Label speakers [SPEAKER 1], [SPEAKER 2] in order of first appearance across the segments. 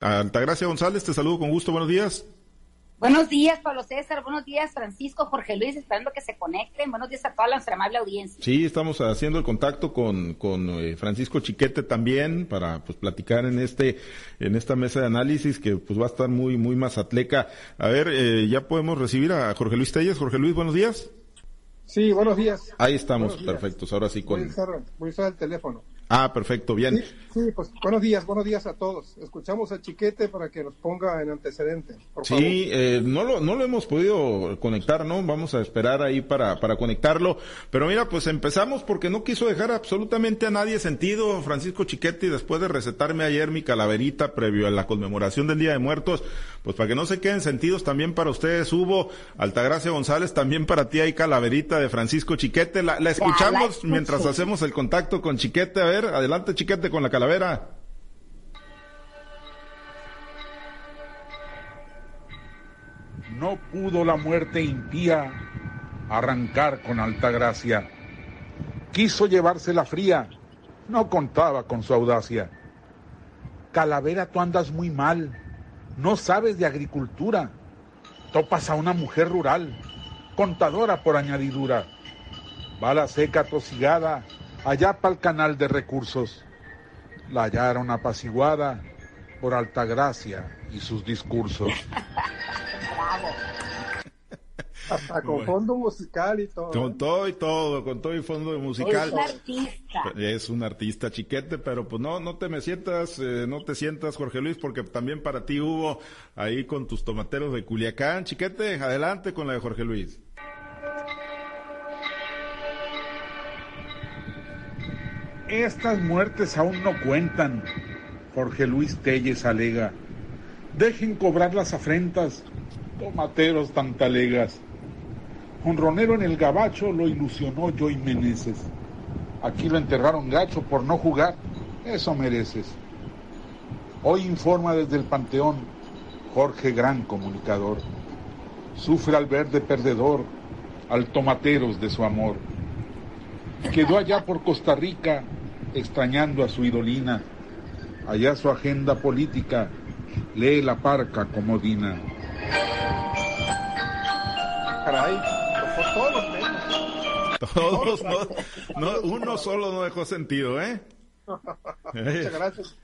[SPEAKER 1] Altagracia González, te saludo con gusto, buenos días.
[SPEAKER 2] Buenos días, Pablo César. Buenos días, Francisco, Jorge Luis, esperando que se conecten. Buenos días a toda nuestra amable audiencia.
[SPEAKER 1] Sí, estamos haciendo el contacto con, con eh, Francisco Chiquete también para pues platicar en este en esta mesa de análisis que pues va a estar muy muy mazatleca. A ver, eh, ya podemos recibir a Jorge Luis Telles. Jorge Luis, buenos días.
[SPEAKER 3] Sí, buenos días.
[SPEAKER 1] Ahí estamos, perfectos. Ahora sí con.
[SPEAKER 3] Voy a usar el teléfono.
[SPEAKER 1] Ah, perfecto, bien.
[SPEAKER 3] Sí, pues buenos días, buenos días a todos. Escuchamos a Chiquete para que nos ponga en antecedente.
[SPEAKER 1] sí, eh, no, lo, no lo hemos podido conectar, ¿no? Vamos a esperar ahí para, para conectarlo. Pero mira, pues empezamos porque no quiso dejar absolutamente a nadie sentido Francisco Chiquete y después de recetarme ayer mi calaverita previo a la conmemoración del Día de Muertos, pues para que no se queden sentidos también para ustedes, Hugo, Altagracia González, también para ti hay calaverita de Francisco Chiquete. La, la escuchamos mientras hacemos el contacto con Chiquete. A ver, adelante Chiquete con la calavera.
[SPEAKER 4] No pudo la muerte impía arrancar con alta gracia. Quiso llevarse la fría, no contaba con su audacia. Calavera, tú andas muy mal, no sabes de agricultura. Topas a una mujer rural, contadora por añadidura. Bala seca tosigada, allá para el canal de recursos. La hallaron apaciguada por Altagracia y sus discursos.
[SPEAKER 3] Hasta con fondo musical y todo.
[SPEAKER 1] Con ¿eh? todo y todo, con todo y fondo musical. Es un artista. Es un artista chiquete, pero pues no, no te me sientas, eh, no te sientas, Jorge Luis, porque también para ti hubo ahí con tus tomateros de Culiacán. Chiquete, adelante con la de Jorge Luis.
[SPEAKER 4] Estas muertes aún no cuentan, Jorge Luis Telles alega. Dejen cobrar las afrentas, tomateros tantalegas. Un ronero en el gabacho lo ilusionó Joy Meneses. Aquí lo enterraron gacho por no jugar, eso mereces. Hoy informa desde el Panteón Jorge Gran Comunicador. Sufre al verde perdedor, al tomateros de su amor. Quedó allá por Costa Rica extrañando a su idolina. Allá su agenda política lee la parca comodina.
[SPEAKER 3] Caray, todos los
[SPEAKER 1] Todos, no, uno solo no dejó sentido, ¿eh?
[SPEAKER 3] Muchas gracias.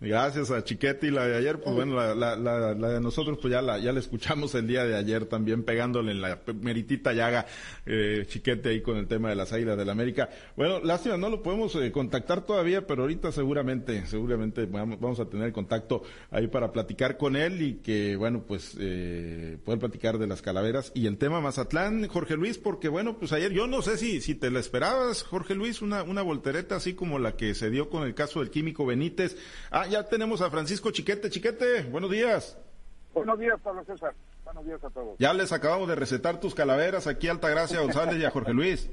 [SPEAKER 1] Gracias a Chiquete y la de ayer, pues bueno, la, la, la, de nosotros pues ya la, ya la escuchamos el día de ayer también pegándole en la meritita llaga eh, Chiquete ahí con el tema de las águilas del la América. Bueno, lástima, no lo podemos eh, contactar todavía, pero ahorita seguramente, seguramente vamos, a tener contacto ahí para platicar con él y que bueno, pues eh, poder platicar de las calaveras y el tema Mazatlán, Jorge Luis, porque bueno, pues ayer yo no sé si, si te la esperabas, Jorge Luis, una, una voltereta así como la que se dio con el caso del químico Benítez. Ah, ya tenemos a Francisco Chiquete. Chiquete, buenos días.
[SPEAKER 5] Buenos días, Pablo César. Buenos días a todos.
[SPEAKER 1] Ya les acabamos de recetar tus calaveras aquí a Altagracia González y a Jorge Luis.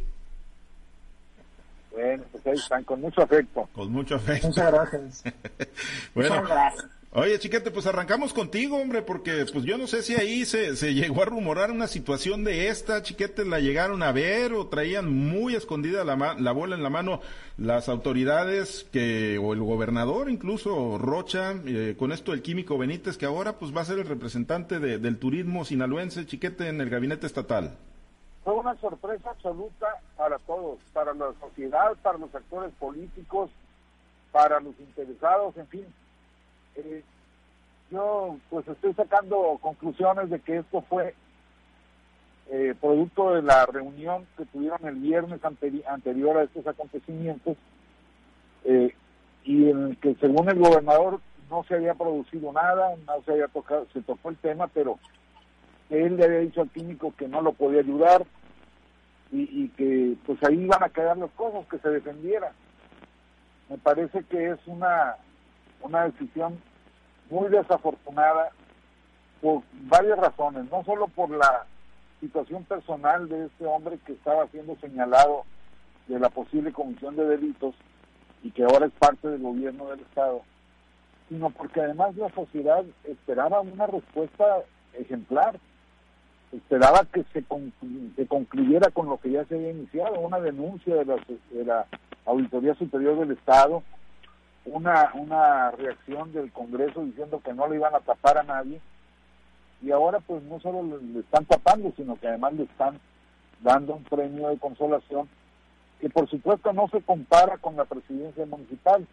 [SPEAKER 5] Bueno, pues ahí están, con mucho afecto.
[SPEAKER 1] Con mucho afecto.
[SPEAKER 3] Muchas gracias.
[SPEAKER 1] bueno, Muchas gracias. Oye, chiquete, pues arrancamos contigo, hombre, porque pues yo no sé si ahí se, se llegó a rumorar una situación de esta, chiquete, la llegaron a ver o traían muy escondida la, la bola en la mano las autoridades que, o el gobernador incluso, Rocha, eh, con esto del químico Benítez, que ahora pues va a ser el representante del turismo sinaloense, chiquete, en el gabinete estatal.
[SPEAKER 5] Fue una sorpresa absoluta para todos, para la sociedad, para los actores políticos, para los interesados, en fin eh, yo pues estoy sacando conclusiones de que esto fue eh, producto de la reunión que tuvieron el viernes anterior a estos acontecimientos eh, y en el que según el gobernador no se había producido nada, no se había tocado, se tocó el tema, pero él le había dicho al químico que no lo podía ayudar y, que pues ahí iban a quedar las cosas, que se defendiera. Me parece que es una una decisión muy desafortunada por varias razones, no solo por la situación personal de este hombre que estaba siendo señalado de la posible comisión de delitos y que ahora es parte del gobierno del Estado, sino porque además la sociedad esperaba una respuesta ejemplar, esperaba que se, concluyera con lo que ya se había iniciado, una denuncia de la Auditoría Superior del Estado una, una reacción del Congreso diciendo que no le iban a tapar a nadie y ahora pues no solo le, están tapando, sino que además le están dando un premio de consolación que por supuesto no se compara con la presidencia municipal.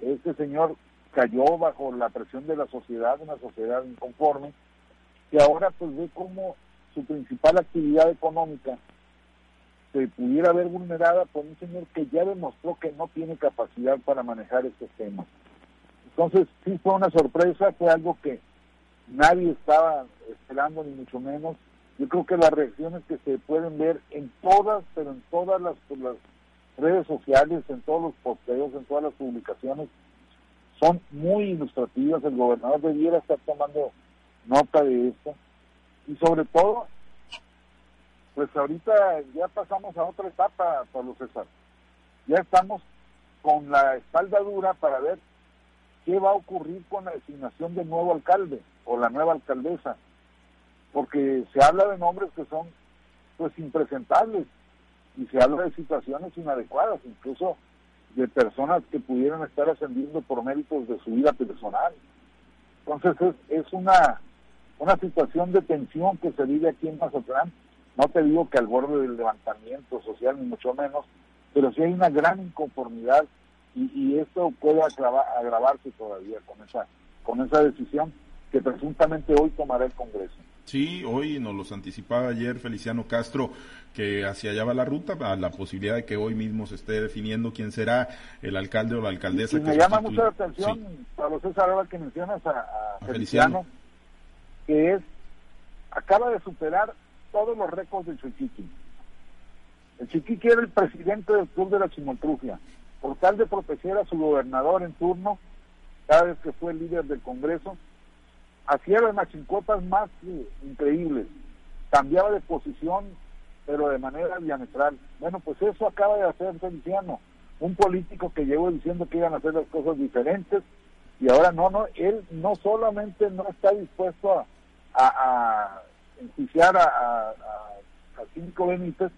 [SPEAKER 5] Este señor cayó bajo la presión de la sociedad, una sociedad inconforme, que ahora pues ve como su principal actividad económica se pudiera ver vulnerada por un señor que ya demostró que no tiene capacidad para manejar estos temas. Entonces, sí fue una sorpresa, fue algo que nadie estaba esperando, ni mucho menos. Yo creo que las reacciones que se pueden ver en todas, pero en todas las, las redes sociales, en todos los posteos, en todas las publicaciones, son muy ilustrativas. El gobernador debiera estar tomando nota de esto. Y sobre todo, pues ahorita ya pasamos a otra etapa, Pablo César. Ya estamos con la espalda dura para ver qué va a ocurrir con la designación del nuevo alcalde o la nueva alcaldesa, porque se habla de nombres que son pues impresentables y se habla de situaciones inadecuadas, incluso de personas que pudieran estar ascendiendo por méritos de su vida personal. Entonces es, es una, una situación de tensión que se vive aquí en Mazatlán no te digo que al borde del levantamiento social, ni mucho menos, pero sí hay una gran inconformidad y, esto puede agravarse todavía con esa, con esa decisión que presuntamente hoy tomará el Congreso.
[SPEAKER 1] Sí, hoy nos los anticipaba ayer Feliciano Castro que hacia allá va la ruta, a la posibilidad de que hoy mismo se esté definiendo quién será el alcalde o la alcaldesa.
[SPEAKER 5] Y, me llama mucho la atención, Pablo César, ahora que mencionas a, Feliciano, que es, acaba de superar todos los récords del Chiquiqui. El Chiquiqui era el presidente del Club de la Chimotrufia. Por tal de proteger a su gobernador en turno, cada vez que fue líder del Congreso, hacía las machincotas más increíbles. Cambiaba de posición, pero de manera diametral. Bueno, pues eso acaba de hacer Feliciano, un político que llegó diciendo que iban a hacer las cosas diferentes, y ahora no, no, él no solamente no está dispuesto a a, a, a, Cinco Benítez,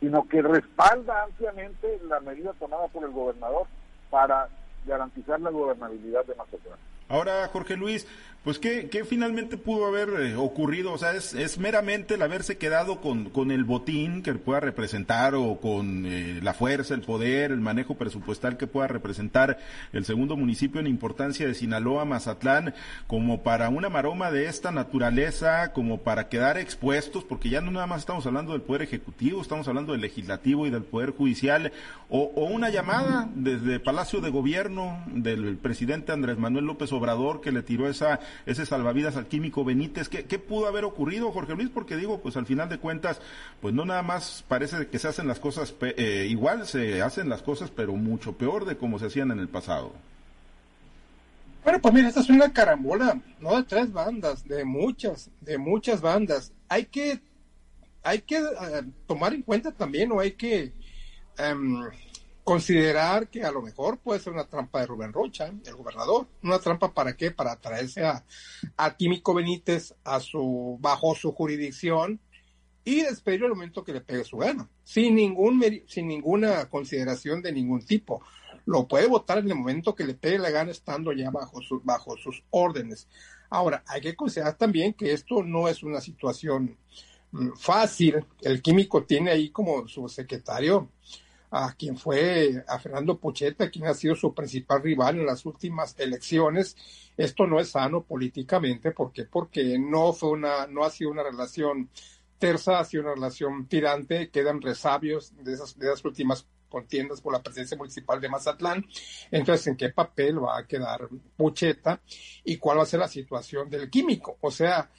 [SPEAKER 5] sino que respalda ampliamente la medida tomada por el gobernador para garantizar la gobernabilidad de Mazatlán.
[SPEAKER 1] Ahora, Jorge Luis, pues ¿qué, finalmente pudo haber eh, ocurrido? O sea, es, meramente el haberse quedado con, con, el botín que pueda representar o con eh, la fuerza, el poder, el manejo presupuestal que pueda representar el segundo municipio en importancia de Sinaloa, Mazatlán, como para una maroma de esta naturaleza, como para quedar expuestos, porque ya no nada más estamos hablando del poder ejecutivo, estamos hablando del legislativo y del poder judicial, o una llamada desde Palacio de Gobierno del presidente Andrés Manuel López Obrador que le tiró esa ese salvavidas al químico Benítez. ¿Qué, ¿Qué, pudo haber ocurrido, Jorge Luis? Porque digo, pues al final de cuentas, pues no nada más parece que se hacen las cosas eh, igual, se hacen las cosas, pero mucho peor de como se hacían en el pasado.
[SPEAKER 3] Bueno, pues mira, esta es una carambola, no de tres bandas, de muchas, de muchas bandas. Hay que, hay que eh, tomar en cuenta también, o hay que em, considerar que a lo mejor puede ser una trampa de Rubén Rocha, el gobernador. ¿Una trampa para qué? Para traerse a, a Químico Benítez a su, bajo su jurisdicción y despedirlo el momento que le pegue su gana, sin, ningún, sin ninguna consideración de ningún tipo. Lo puede votar en el momento que le pegue la gana estando ya bajo, bajo sus órdenes. Ahora, hay que considerar también que esto no es una situación mm, fácil. El químico tiene ahí como su secretario a quien fue a Fernando Pocheta, quien ha sido su principal rival en las últimas elecciones. Esto no es sano políticamente, ¿por qué? Porque no fue una, no ha sido una relación tersa, ha sido una relación tirante, quedan resabios de esas, de esas últimas contiendas por la presidencia municipal de Mazatlán. Entonces, ¿en qué papel va a quedar Pucheta y cuál va a ser la situación del químico? O sea,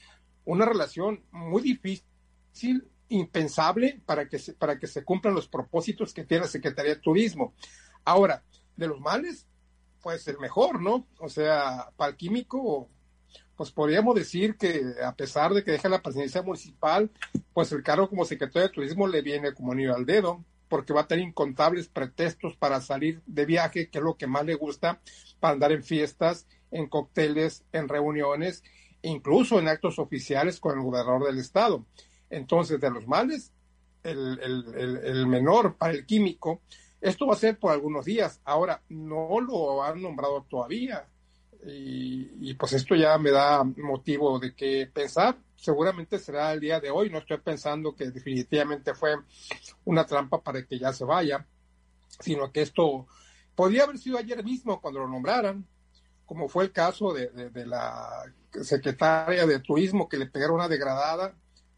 [SPEAKER 3] una relación muy difícil impensable para que, se, para que se cumplan los propósitos que tiene la Secretaría de Turismo. Ahora, de los males, pues el mejor, ¿no? O sea, para el químico, pues podríamos decir que a pesar de que deja la presidencia municipal, pues el cargo como secretario de Turismo le viene como anillo al dedo, porque va a tener incontables pretextos para salir de viaje, que es lo que más le gusta, para andar en fiestas, en cócteles, en reuniones, incluso en actos oficiales con el gobernador del estado. Entonces, de los males, el, menor para el químico Esto va a ser por algunos días. Ahora, no lo han nombrado todavía. Y, pues esto ya me da motivo de que pensar. Seguramente será el día de hoy. No estoy pensando que definitivamente fue una trampa para que ya se vaya, sino que esto podría haber sido ayer mismo cuando lo nombraran, como fue el caso de, de la secretaria de Turismo que le pegaron una degradada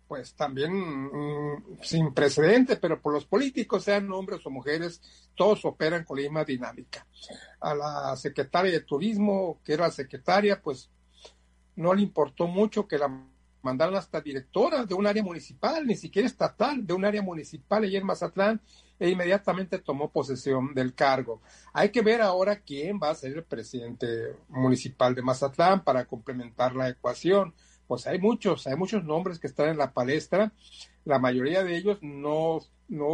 [SPEAKER 3] pues también mm, sin precedente, pero por los políticos, sean hombres o mujeres, todos operan con la misma dinámica. A la secretaria de Turismo, que era secretaria, pues no le importó mucho que la mandaran hasta directora de un área municipal, ni siquiera estatal, de un área municipal allí en Mazatlán, e inmediatamente tomó posesión del cargo. Hay que ver ahora quién va a ser el presidente municipal de Mazatlán para complementar la ecuación pues hay muchos, hay muchos nombres que están en la palestra. La mayoría de ellos no, no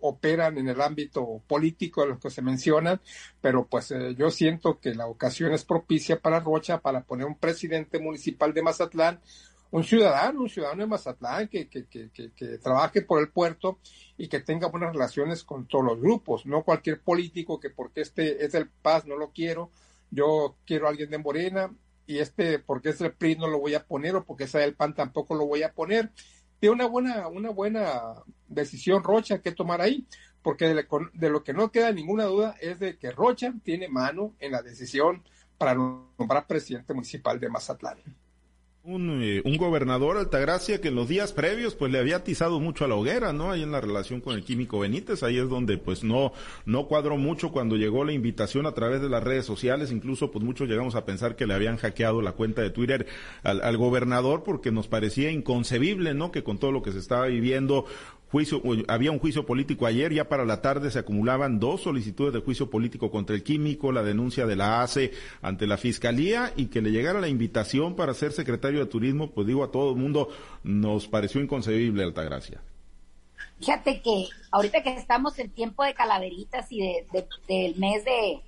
[SPEAKER 3] operan en el ámbito político de los que se mencionan, pero pues eh, yo siento que la ocasión es propicia para Rocha para poner un presidente municipal de Mazatlán, un ciudadano, un ciudadano de Mazatlán que, que, que, que, trabaje por el puerto y que tenga buenas relaciones con todos los grupos, no cualquier político que porque este es el Paz no lo quiero, yo quiero a alguien de Morena, y este, porque es el PRI no lo voy a poner o porque es el PAN tampoco lo voy a poner. Tiene una buena, una buena decisión Rocha que tomar ahí, porque de, lo que no queda ninguna duda es de que Rocha tiene mano en la decisión para nombrar presidente municipal de Mazatlán
[SPEAKER 1] un, eh, un, gobernador Altagracia que en los días previos pues le había atizado mucho a la hoguera, ¿no? Ahí en la relación con el químico Benítez, ahí es donde pues no, no cuadró mucho cuando llegó la invitación a través de las redes sociales, incluso pues muchos llegamos a pensar que le habían hackeado la cuenta de Twitter al, al gobernador porque nos parecía inconcebible, ¿no? Que con todo lo que se estaba viviendo juicio, había un juicio político ayer, ya para la tarde se acumulaban dos solicitudes de juicio político contra el químico, la denuncia de la ACE ante la fiscalía y que le llegara la invitación para ser secretario de turismo, pues digo a todo el mundo, nos pareció inconcebible, Altagracia.
[SPEAKER 2] Fíjate que ahorita que estamos en tiempo de calaveritas y de, del mes de,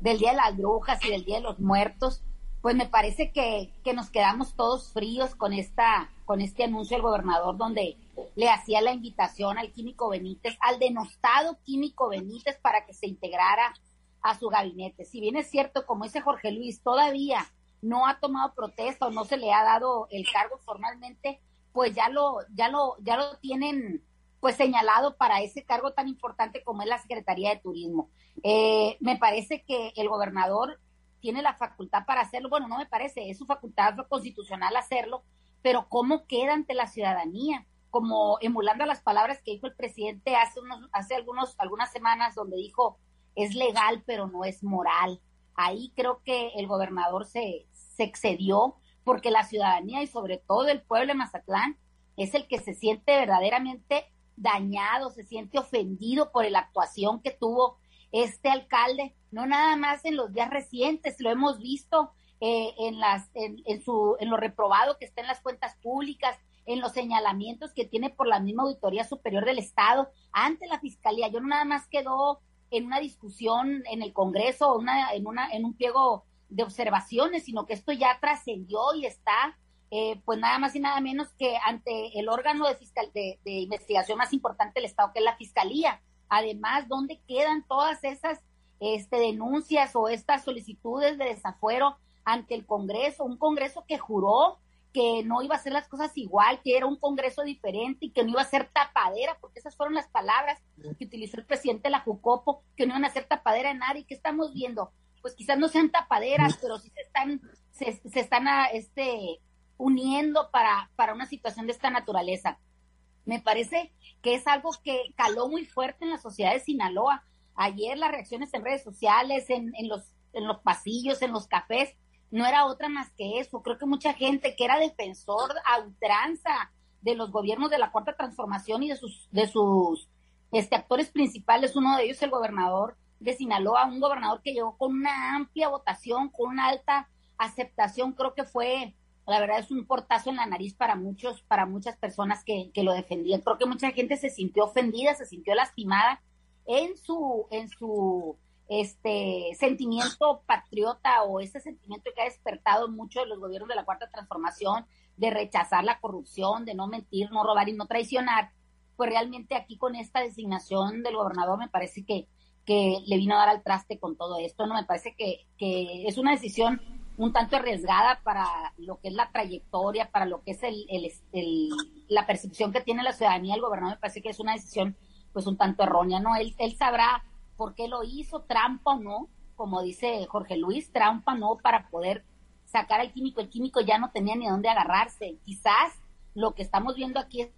[SPEAKER 2] del Día de las Brujas y del Día de los Muertos, pues me parece que, que nos quedamos todos fríos con esta, con este anuncio del gobernador donde le hacía la invitación al químico Benítez, al denostado químico Benítez para que se integrara a su gabinete. Si bien es cierto, como dice Jorge Luis, todavía no ha tomado protesta o no se le ha dado el cargo formalmente, pues ya lo, ya lo, ya lo tienen pues señalado para ese cargo tan importante como es la Secretaría de Turismo. Eh, me parece que el gobernador tiene la facultad para hacerlo, bueno, no me parece, es su facultad constitucional hacerlo, pero ¿cómo queda ante la ciudadanía? como emulando las palabras que dijo el presidente hace unos, hace algunos, algunas semanas, donde dijo es legal pero no es moral. Ahí creo que el gobernador se, se excedió porque la ciudadanía y sobre todo el pueblo de Mazatlán es el que se siente verdaderamente dañado, se siente ofendido por la actuación que tuvo este alcalde, no nada más en los días recientes, lo hemos visto eh, en, las, en, en, su, en lo reprobado que está en las cuentas públicas, en los señalamientos que tiene por la misma Auditoría Superior del Estado ante la Fiscalía. Yo no nada más quedó en una discusión en el Congreso, una, en, una, en un pliego de observaciones, sino que esto ya trascendió y está, eh, pues nada más y nada menos que ante el órgano de, fiscal, de, de, investigación más importante del Estado, que es la Fiscalía. Además, ¿dónde quedan todas esas este, denuncias o estas solicitudes de desafuero ante el Congreso? Un Congreso que juró que no iba a hacer las cosas igual, que era un Congreso diferente y que no iba a ser tapadera, porque esas fueron las palabras que utilizó el presidente de la Jucopo, que no iban a ser tapadera en nadie. ¿Qué estamos viendo? Pues quizás no sean tapaderas, pero sí se están, se, están a, este, uniendo para, para una situación de esta naturaleza. Me parece que es algo que caló muy fuerte en la sociedad de Sinaloa. Ayer las reacciones en redes sociales, en, en, los, en los pasillos, en los cafés, no era otra más que eso. Creo que mucha gente que era defensor a ultranza de los gobiernos de la Cuarta Transformación y de sus, de sus este, actores principales, uno de ellos el gobernador de Sinaloa, un gobernador que llegó con una amplia votación, con una alta aceptación, creo que fue, la verdad es un portazo en la nariz para muchos, para muchas personas que, que lo defendían. Creo que mucha gente se sintió ofendida, se sintió lastimada en su, en su este sentimiento patriota o ese sentimiento que ha despertado mucho de los gobiernos de la cuarta transformación de rechazar la corrupción, de no mentir, no robar y no traicionar, pues realmente aquí con esta designación del gobernador me parece que, que le vino a dar al traste con todo esto, ¿no? Me parece que, que es una decisión un tanto arriesgada para lo que es la trayectoria, para lo que es el, el, la percepción que tiene la ciudadanía el gobernador, me parece que es una decisión pues un tanto errónea, ¿no? Él, él sabrá por qué lo hizo, trampa o no, como dice Jorge Luis, trampa no para poder sacar al químico, el químico ya no tenía ni dónde agarrarse. Quizás lo que estamos viendo aquí es,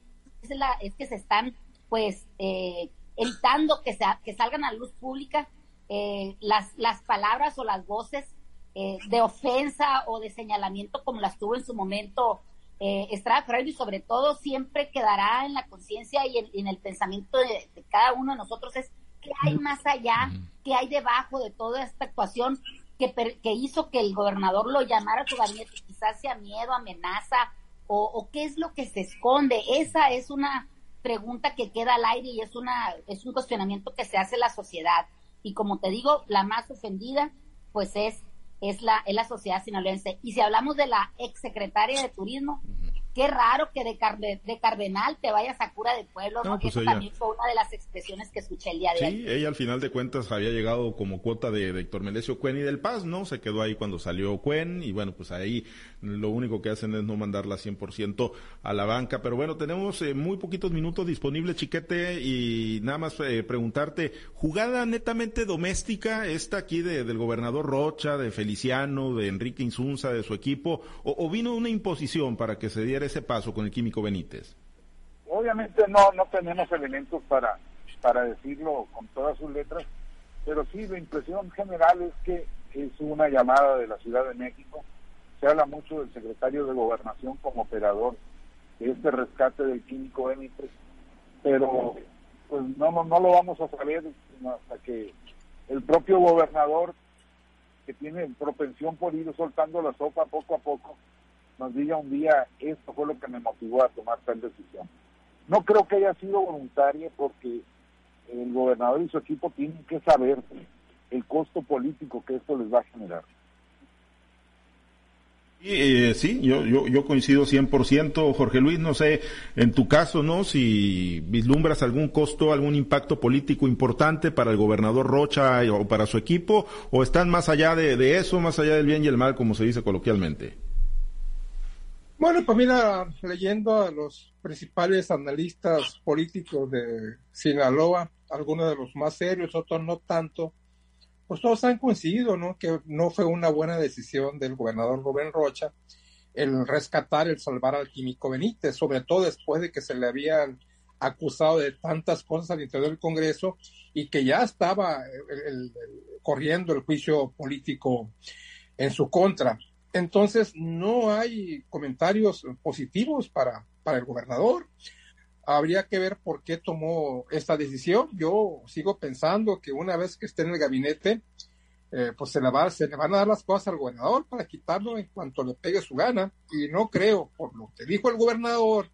[SPEAKER 2] es, que se están pues eh, evitando que, que salgan a la luz pública eh, las, las palabras o las voces eh, de ofensa o de señalamiento como las tuvo en su momento eh, Estrada Ferreira y sobre todo siempre quedará en la conciencia y, en, el pensamiento de, cada uno de nosotros es qué hay más allá, qué hay debajo de toda esta actuación que, que hizo que el gobernador lo llamara a su gabinete, quizás sea miedo, amenaza o, o qué es lo que se esconde. Esa es una pregunta que queda al aire y es una es un cuestionamiento que se hace la sociedad. Y como te digo la más ofendida pues es es la, es la sociedad sinaloense. Y si hablamos de la exsecretaria de Turismo, qué raro que de, de Cardenal te vayas a cura de pueblo, ¿no? Pues Eso también fue una de las expresiones que escuché el día de
[SPEAKER 1] hoy. Sí, ella al final de cuentas había llegado como cuota de, Héctor Melesio Cuen y del Paz, ¿no? Se quedó ahí cuando salió Cuen y bueno, pues ahí lo único que hacen es no mandarla 100% a la banca. Pero bueno, tenemos eh, muy poquitos minutos disponibles, Chiquete, y nada más eh, preguntarte, ¿jugada netamente doméstica esta aquí de, del gobernador Rocha, de Feliciano, de Enrique Insunza, de su equipo, o, o vino una imposición para que se diera ese paso con el químico Benítez?
[SPEAKER 5] Obviamente no, no tenemos elementos para, para decirlo con todas sus letras, pero sí la impresión general es que es una llamada de la Ciudad de México. Se habla mucho del secretario de Gobernación como operador de este rescate del químico Benítez, pero pues no, no, no lo vamos a saber hasta que el propio gobernador, que tiene propensión por ir soltando la sopa poco a poco, nos diga un día, esto fue lo que me motivó a tomar tal decisión. No creo que haya sido voluntaria porque el gobernador y su equipo tienen que saber el costo político que esto les va a generar.
[SPEAKER 1] Eh, sí, yo, yo, yo coincido 100%, Jorge Luis, no sé, en tu caso, ¿no? Si vislumbras algún costo, algún impacto político importante para el gobernador Rocha o para su equipo, o están más allá de, de eso, más allá del bien y el mal, como se dice coloquialmente.
[SPEAKER 3] Bueno, pues mira, leyendo a los principales analistas políticos de Sinaloa, algunos de los más serios, otros no tanto, pues todos han coincidido, ¿no? Que no fue una buena decisión del gobernador Rubén Rocha el rescatar, el salvar al químico Benítez, sobre todo después de que se le habían acusado de tantas cosas al interior del Congreso y que ya estaba corriendo el juicio político en su contra. Entonces, no hay comentarios positivos para, para el gobernador. Habría que ver por qué tomó esta decisión. Yo sigo pensando que una vez que esté en el gabinete, eh, pues se le, va, se le van a dar las cosas al gobernador para quitarlo en cuanto le pegue su gana. Y no creo, por lo que dijo el gobernador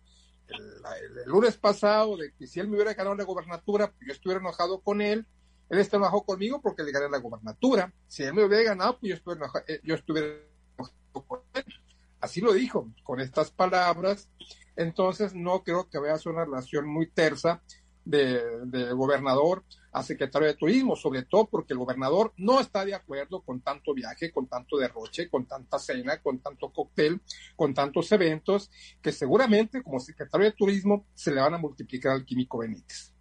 [SPEAKER 3] el, lunes pasado, de que si él me hubiera ganado la gobernatura, pues yo estuviera enojado con él. Él está enojado conmigo porque le gané la gobernatura. Si él me hubiera ganado, pues yo estuviera enojado, eh, yo estuviera Así lo dijo, con estas palabras. Entonces, no creo que veas una relación muy tersa de, gobernador a secretario de turismo, sobre todo porque el gobernador no está de acuerdo con tanto viaje, con tanto derroche, con tanta cena, con tanto cóctel, con tantos eventos, que seguramente como secretario de turismo se le van a multiplicar al químico Benítez.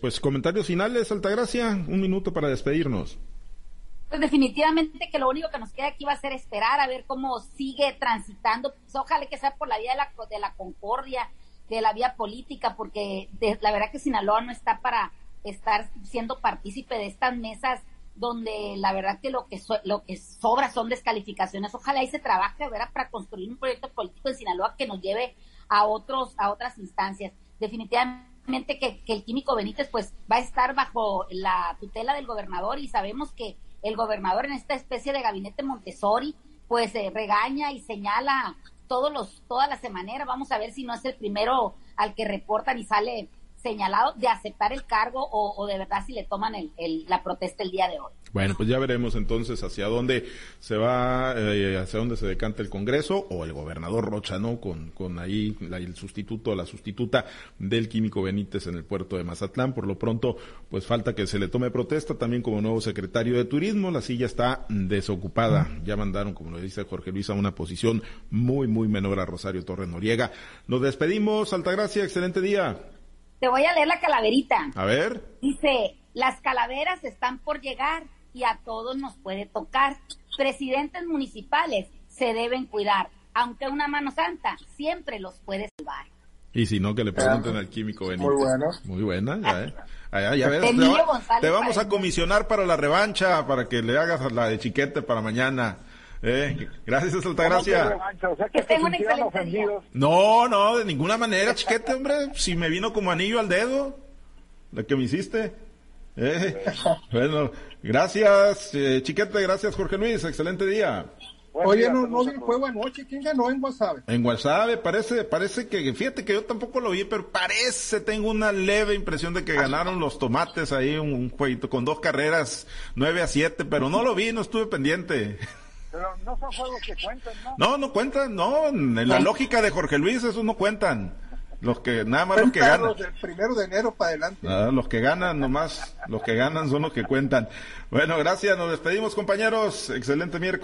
[SPEAKER 1] Pues comentarios finales, Altagracia, un minuto para despedirnos.
[SPEAKER 2] Pues definitivamente que lo único que nos queda aquí va a ser esperar a ver cómo sigue transitando. Pues ojalá que sea por la vía de la, de la concordia, de la vía política, porque la verdad que Sinaloa no está para estar siendo partícipe de estas mesas donde la verdad que lo que lo que sobra son descalificaciones. Ojalá ahí se trabaje para construir un proyecto político en Sinaloa que nos lleve a otros a otras instancias. Definitivamente que, que el químico Benítez pues va a estar bajo la tutela del gobernador y sabemos que el gobernador en esta especie de gabinete Montessori, pues eh, regaña y señala todos los, todas las semanas. Vamos a ver si no es el primero al que reportan y sale, señalado de aceptar el cargo o, de verdad si le toman el, la protesta el día de hoy.
[SPEAKER 1] Bueno, pues ya veremos entonces hacia dónde se va, eh, hacia dónde se decanta el Congreso o el gobernador Rocha, ¿no? Con, con ahí el sustituto, la sustituta del químico Benítez en el puerto de Mazatlán. Por lo pronto, pues falta que se le tome protesta también como nuevo secretario de Turismo. La silla está desocupada. Ya mandaron, como lo dice Jorge Luis, a una posición muy, muy menor a Rosario Torres Noriega. Nos despedimos. Altagracia, excelente día.
[SPEAKER 2] Te voy a leer la calaverita.
[SPEAKER 1] A ver.
[SPEAKER 2] Dice, las calaveras están por llegar y a todos nos puede tocar. Presidentes municipales se deben cuidar, aunque una mano santa siempre los puede salvar.
[SPEAKER 1] Y si no, que le pregunten al químico Benítez.
[SPEAKER 3] Muy bueno.
[SPEAKER 1] Muy buena, ya, eh. ya ves, te, te, vamos a comisionar para la revancha, para que le hagas la de chiquete para mañana. Eh, gracias, Altagracia.
[SPEAKER 2] que
[SPEAKER 1] No, no, de ninguna manera, chiquete, hombre. Si me vino como anillo al dedo, la que me hiciste. Eh, bueno, gracias, eh, chiquete, gracias, Jorge Luis. Excelente día.
[SPEAKER 3] Oye, no, no vi el juego anoche. ¿Quién ganó en WhatsApp?
[SPEAKER 1] En WhatsApp parece, parece que, fíjate que yo tampoco lo vi, pero parece, tengo una leve impresión de que ganaron los tomates ahí un, un jueguito con dos carreras, 9 a 7, pero no lo vi, no estuve pendiente.
[SPEAKER 5] Pero no son juegos que cuentan, ¿no?
[SPEAKER 1] No, no cuentan, no. En la lógica de Jorge Luis, esos no cuentan. Los que, nada más los que ganan.
[SPEAKER 3] Del primero de enero para adelante.
[SPEAKER 1] los que ganan, nomás, los que ganan son los que cuentan. Bueno, gracias, nos despedimos, compañeros. Excelente miércoles.